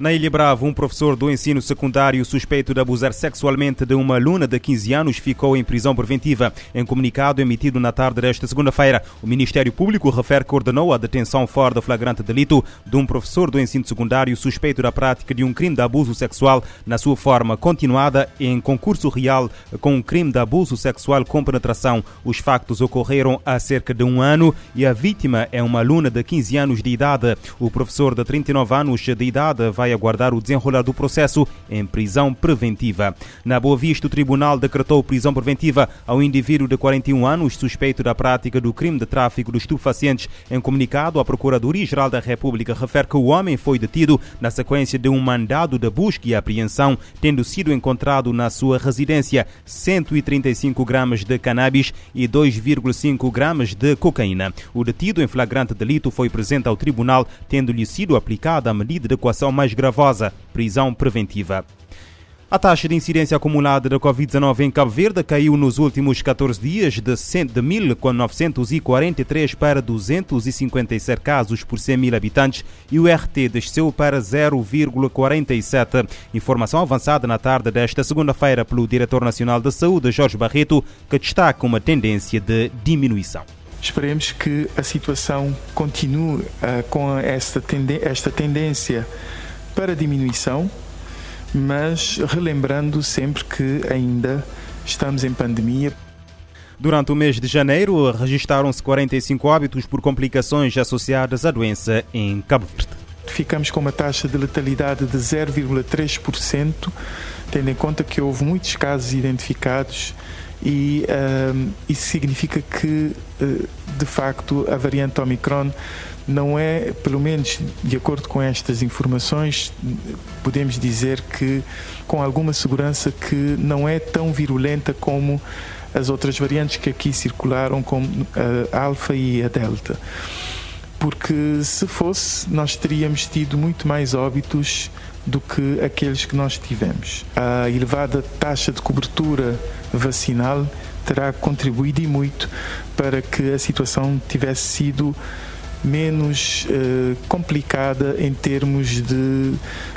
Na Ilha Brava, um professor do ensino secundário suspeito de abusar sexualmente de uma aluna de 15 anos ficou em prisão preventiva. Em comunicado emitido na tarde desta segunda-feira, o Ministério Público refere que ordenou a detenção fora de flagrante delito de um professor do ensino secundário suspeito da prática de um crime de abuso sexual na sua forma continuada em concurso real com um crime de abuso sexual com penetração. Os factos ocorreram há cerca de um ano e a vítima é uma aluna de 15 anos de idade. O professor de 39 anos de idade vai vai aguardar o desenrolar do processo em prisão preventiva. Na Boa Vista, o tribunal decretou prisão preventiva ao indivíduo de 41 anos suspeito da prática do crime de tráfico de estupefacientes. Em comunicado, a Procuradoria-Geral da República refere que o homem foi detido na sequência de um mandado de busca e apreensão, tendo sido encontrado na sua residência 135 gramas de cannabis e 2,5 gramas de cocaína. O detido em flagrante delito foi presente ao tribunal, tendo-lhe sido aplicada a medida de equação mais gravosa, prisão preventiva. A taxa de incidência acumulada da Covid-19 em Cabo Verde caiu nos últimos 14 dias de 1.943 para 257 casos por 100 mil habitantes e o RT desceu para 0,47. Informação avançada na tarde desta segunda-feira pelo Diretor Nacional da Saúde, Jorge Barreto, que destaca uma tendência de diminuição. Esperemos que a situação continue uh, com esta, esta tendência para diminuição, mas relembrando sempre que ainda estamos em pandemia. Durante o mês de janeiro, registaram-se 45 óbitos por complicações associadas à doença em Cabo Verde. Ficamos com uma taxa de letalidade de 0,3%, tendo em conta que houve muitos casos identificados e uh, isso significa que, uh, de facto, a variante Omicron não é, pelo menos de acordo com estas informações, podemos dizer que com alguma segurança que não é tão virulenta como as outras variantes que aqui circularam, como a alfa e a delta. Porque se fosse, nós teríamos tido muito mais óbitos do que aqueles que nós tivemos. A elevada taxa de cobertura vacinal terá contribuído e muito para que a situação tivesse sido menos uh, complicada em termos de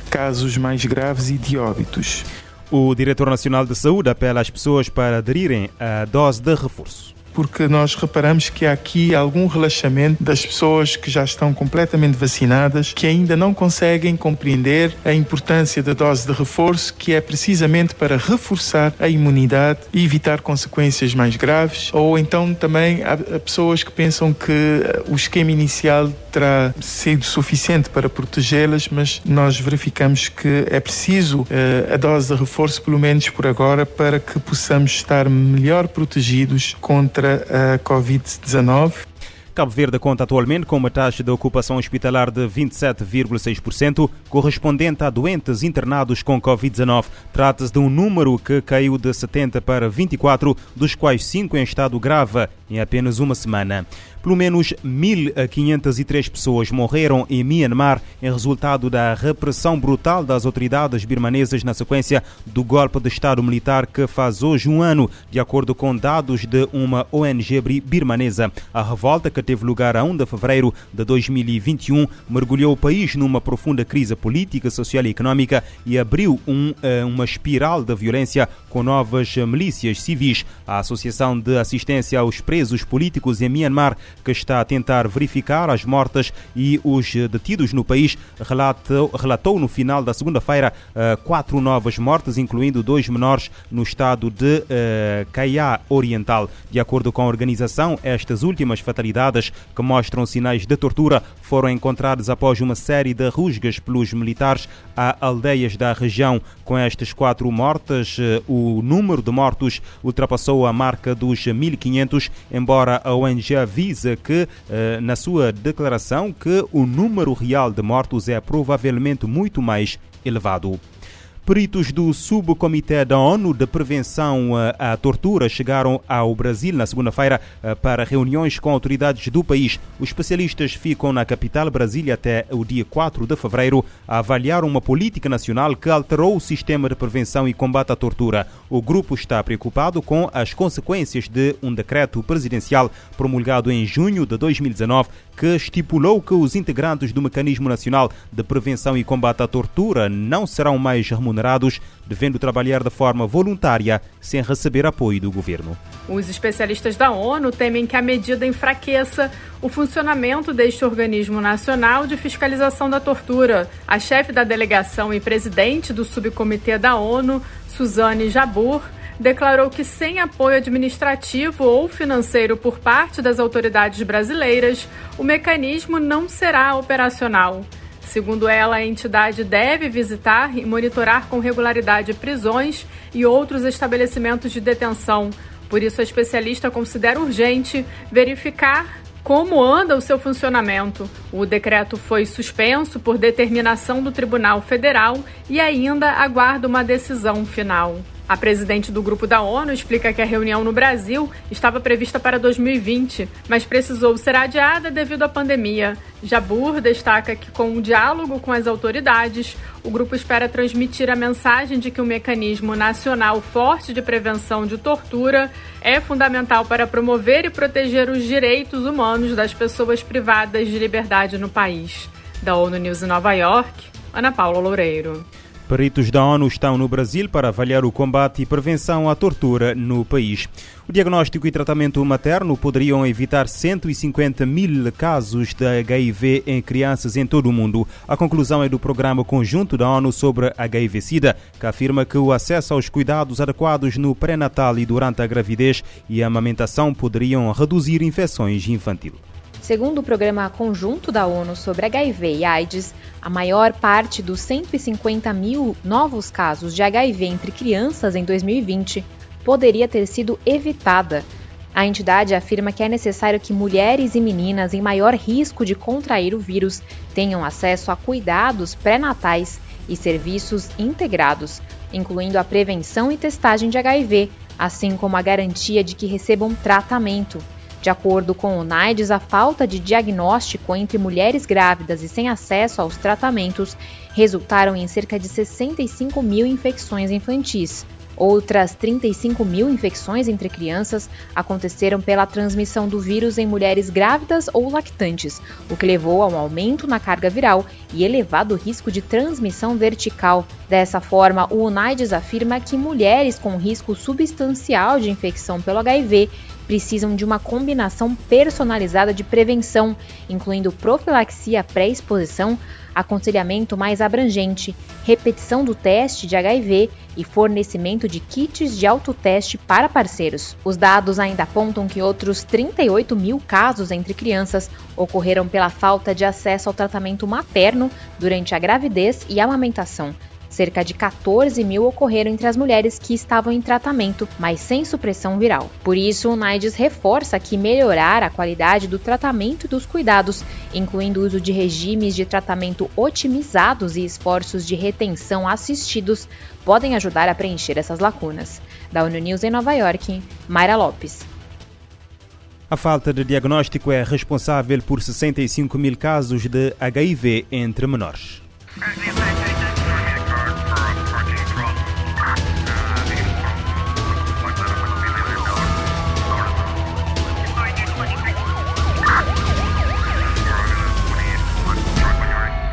casos mais graves e de óbitos. O Diretor Nacional de Saúde apela às pessoas para aderirem à dose de reforço porque nós reparamos que há aqui algum relaxamento das pessoas que já estão completamente vacinadas, que ainda não conseguem compreender a importância da dose de reforço, que é precisamente para reforçar a imunidade e evitar consequências mais graves, ou então também há pessoas que pensam que o esquema inicial terá sido suficiente para protegê-las, mas nós verificamos que é preciso uh, a dose de reforço, pelo menos por agora, para que possamos estar melhor protegidos contra contra a Covid-19. Cabo Verde conta atualmente com uma taxa de ocupação hospitalar de 27,6%, correspondente a doentes internados com Covid-19. Trata-se de um número que caiu de 70 para 24, dos quais 5 em estado grave em apenas uma semana. Pelo menos 1.503 pessoas morreram em Myanmar em resultado da repressão brutal das autoridades birmanesas na sequência do golpe de Estado militar que faz hoje um ano, de acordo com dados de uma ONG birmanesa. A revolta, que teve lugar a 1 de fevereiro de 2021, mergulhou o país numa profunda crise política, social e económica e abriu um, eh, uma espiral de violência com novas milícias civis. A Associação de Assistência aos Presos Políticos em Myanmar que está a tentar verificar as mortes e os detidos no país, relatou, relatou no final da segunda-feira eh, quatro novas mortes, incluindo dois menores no estado de uh, Caiá Oriental. De acordo com a organização, estas últimas fatalidades, que mostram sinais de tortura, foram encontradas após uma série de rusgas pelos militares a aldeias da região. Com estas quatro mortes, eh, o número de mortos ultrapassou a marca dos 1.500, embora a ONG avise que, eh, na sua declaração, que o número real de mortos é provavelmente muito mais elevado. Peritos do Subcomitê da ONU de Prevenção eh, à Tortura chegaram ao Brasil na segunda-feira eh, para reuniões com autoridades do país. Os especialistas ficam na capital Brasília até o dia 4 de fevereiro a avaliar uma política nacional que alterou o sistema de prevenção e combate à tortura. O grupo está preocupado com as consequências de um decreto presidencial promulgado em junho de 2019 que estipulou que os integrantes do Mecanismo Nacional de Prevenção e Combate à Tortura não serão mais remunerados, devendo trabalhar de forma voluntária, sem receber apoio do governo. Os especialistas da ONU temem que a medida enfraqueça o funcionamento deste organismo nacional de fiscalização da tortura. A chefe da delegação e presidente do subcomitê da ONU, Suzane Jabur, declarou que sem apoio administrativo ou financeiro por parte das autoridades brasileiras, o mecanismo não será operacional. Segundo ela, a entidade deve visitar e monitorar com regularidade prisões e outros estabelecimentos de detenção. Por isso, a especialista considera urgente verificar como anda o seu funcionamento. O decreto foi suspenso por determinação do Tribunal Federal e ainda aguarda uma decisão final. A presidente do grupo da ONU explica que a reunião no Brasil estava prevista para 2020, mas precisou ser adiada devido à pandemia. Jabur destaca que, com o diálogo com as autoridades, o grupo espera transmitir a mensagem de que o mecanismo nacional forte de prevenção de tortura é fundamental para promover e proteger os direitos humanos das pessoas privadas de liberdade no país. Da ONU News em Nova York, Ana Paula Loureiro. Peritos da ONU estão no Brasil para avaliar o combate e prevenção à tortura no país. O diagnóstico e tratamento materno poderiam evitar 150 mil casos de HIV em crianças em todo o mundo. A conclusão é do Programa Conjunto da ONU sobre HIV-Sida, que afirma que o acesso aos cuidados adequados no pré-natal e durante a gravidez e a amamentação poderiam reduzir infecções infantis. Segundo o Programa Conjunto da ONU sobre HIV e AIDS, a maior parte dos 150 mil novos casos de HIV entre crianças em 2020 poderia ter sido evitada. A entidade afirma que é necessário que mulheres e meninas em maior risco de contrair o vírus tenham acesso a cuidados pré-natais e serviços integrados, incluindo a prevenção e testagem de HIV, assim como a garantia de que recebam tratamento. De acordo com o NAIDS, a falta de diagnóstico entre mulheres grávidas e sem acesso aos tratamentos resultaram em cerca de 65 mil infecções infantis. Outras 35 mil infecções entre crianças aconteceram pela transmissão do vírus em mulheres grávidas ou lactantes, o que levou a um aumento na carga viral e elevado risco de transmissão vertical. Dessa forma, o UNAIDS afirma que mulheres com risco substancial de infecção pelo HIV precisam de uma combinação personalizada de prevenção, incluindo profilaxia pré-exposição, aconselhamento mais abrangente, repetição do teste de HIV e fornecimento de kits de autoteste para parceiros. Os dados ainda apontam que outros 38 mil casos entre crianças ocorreram pela falta de acesso ao tratamento materno durante a gravidez e amamentação, Cerca de 14 mil ocorreram entre as mulheres que estavam em tratamento, mas sem supressão viral. Por isso, o NAIDS reforça que melhorar a qualidade do tratamento e dos cuidados, incluindo o uso de regimes de tratamento otimizados e esforços de retenção assistidos, podem ajudar a preencher essas lacunas. Da ONU News em Nova York, Mayra Lopes. A falta de diagnóstico é responsável por 65 mil casos de HIV entre menores.